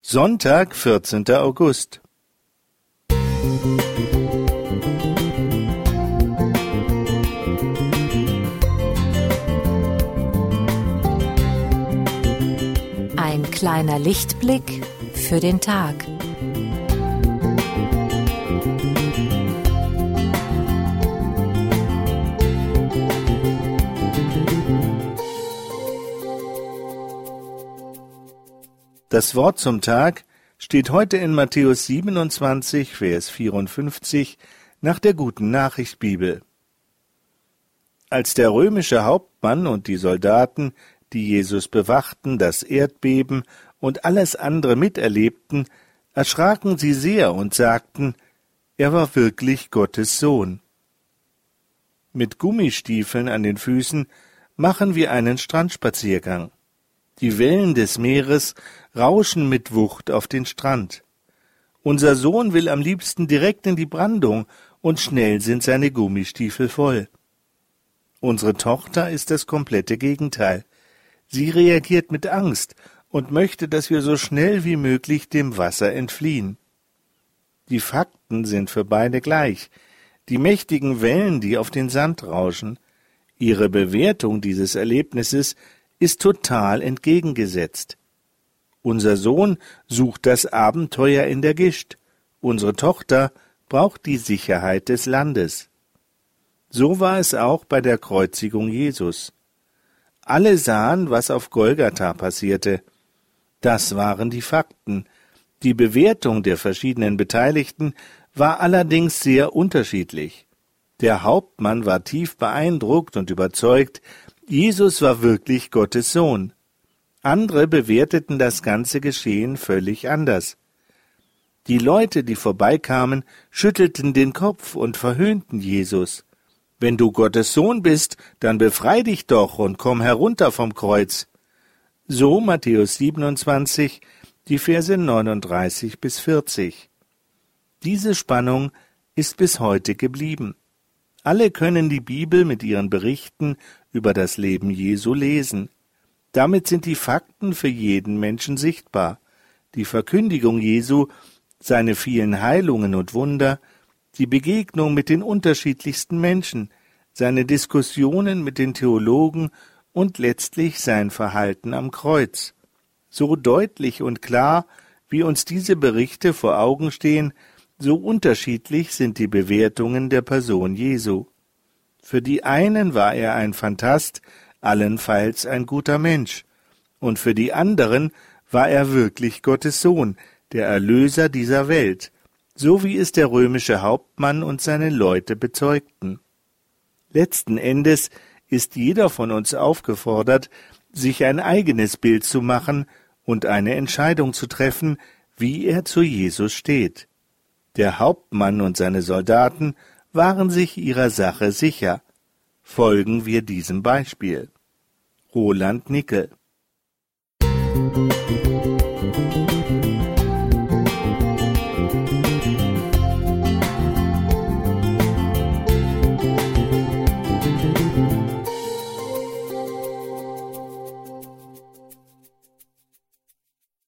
Sonntag, 14. August. Ein kleiner Lichtblick für den Tag. Das Wort zum Tag steht heute in Matthäus 27, Vers 54 nach der guten Nachricht Bibel. Als der römische Hauptmann und die Soldaten, die Jesus bewachten, das Erdbeben und alles andere miterlebten, erschraken sie sehr und sagten, er war wirklich Gottes Sohn. Mit Gummistiefeln an den Füßen machen wir einen Strandspaziergang. Die Wellen des Meeres rauschen mit Wucht auf den Strand. Unser Sohn will am liebsten direkt in die Brandung, und schnell sind seine Gummistiefel voll. Unsere Tochter ist das komplette Gegenteil. Sie reagiert mit Angst und möchte, dass wir so schnell wie möglich dem Wasser entfliehen. Die Fakten sind für beide gleich. Die mächtigen Wellen, die auf den Sand rauschen. Ihre Bewertung dieses Erlebnisses ist total entgegengesetzt. Unser Sohn sucht das Abenteuer in der Gischt, unsere Tochter braucht die Sicherheit des Landes. So war es auch bei der Kreuzigung Jesus. Alle sahen, was auf Golgatha passierte. Das waren die Fakten. Die Bewertung der verschiedenen Beteiligten war allerdings sehr unterschiedlich. Der Hauptmann war tief beeindruckt und überzeugt, Jesus war wirklich Gottes Sohn. Andere bewerteten das ganze Geschehen völlig anders. Die Leute, die vorbeikamen, schüttelten den Kopf und verhöhnten Jesus. Wenn du Gottes Sohn bist, dann befrei dich doch und komm herunter vom Kreuz. So Matthäus 27, die Verse 39 bis 40. Diese Spannung ist bis heute geblieben. Alle können die Bibel mit ihren Berichten über das Leben Jesu lesen. Damit sind die Fakten für jeden Menschen sichtbar. Die Verkündigung Jesu, seine vielen Heilungen und Wunder, die Begegnung mit den unterschiedlichsten Menschen, seine Diskussionen mit den Theologen und letztlich sein Verhalten am Kreuz. So deutlich und klar, wie uns diese Berichte vor Augen stehen, so unterschiedlich sind die Bewertungen der Person Jesu. Für die einen war er ein Phantast, allenfalls ein guter Mensch, und für die anderen war er wirklich Gottes Sohn, der Erlöser dieser Welt, so wie es der römische Hauptmann und seine Leute bezeugten. Letzten Endes ist jeder von uns aufgefordert, sich ein eigenes Bild zu machen und eine Entscheidung zu treffen, wie er zu Jesus steht. Der Hauptmann und seine Soldaten waren sich ihrer Sache sicher. Folgen wir diesem Beispiel. Roland Nickel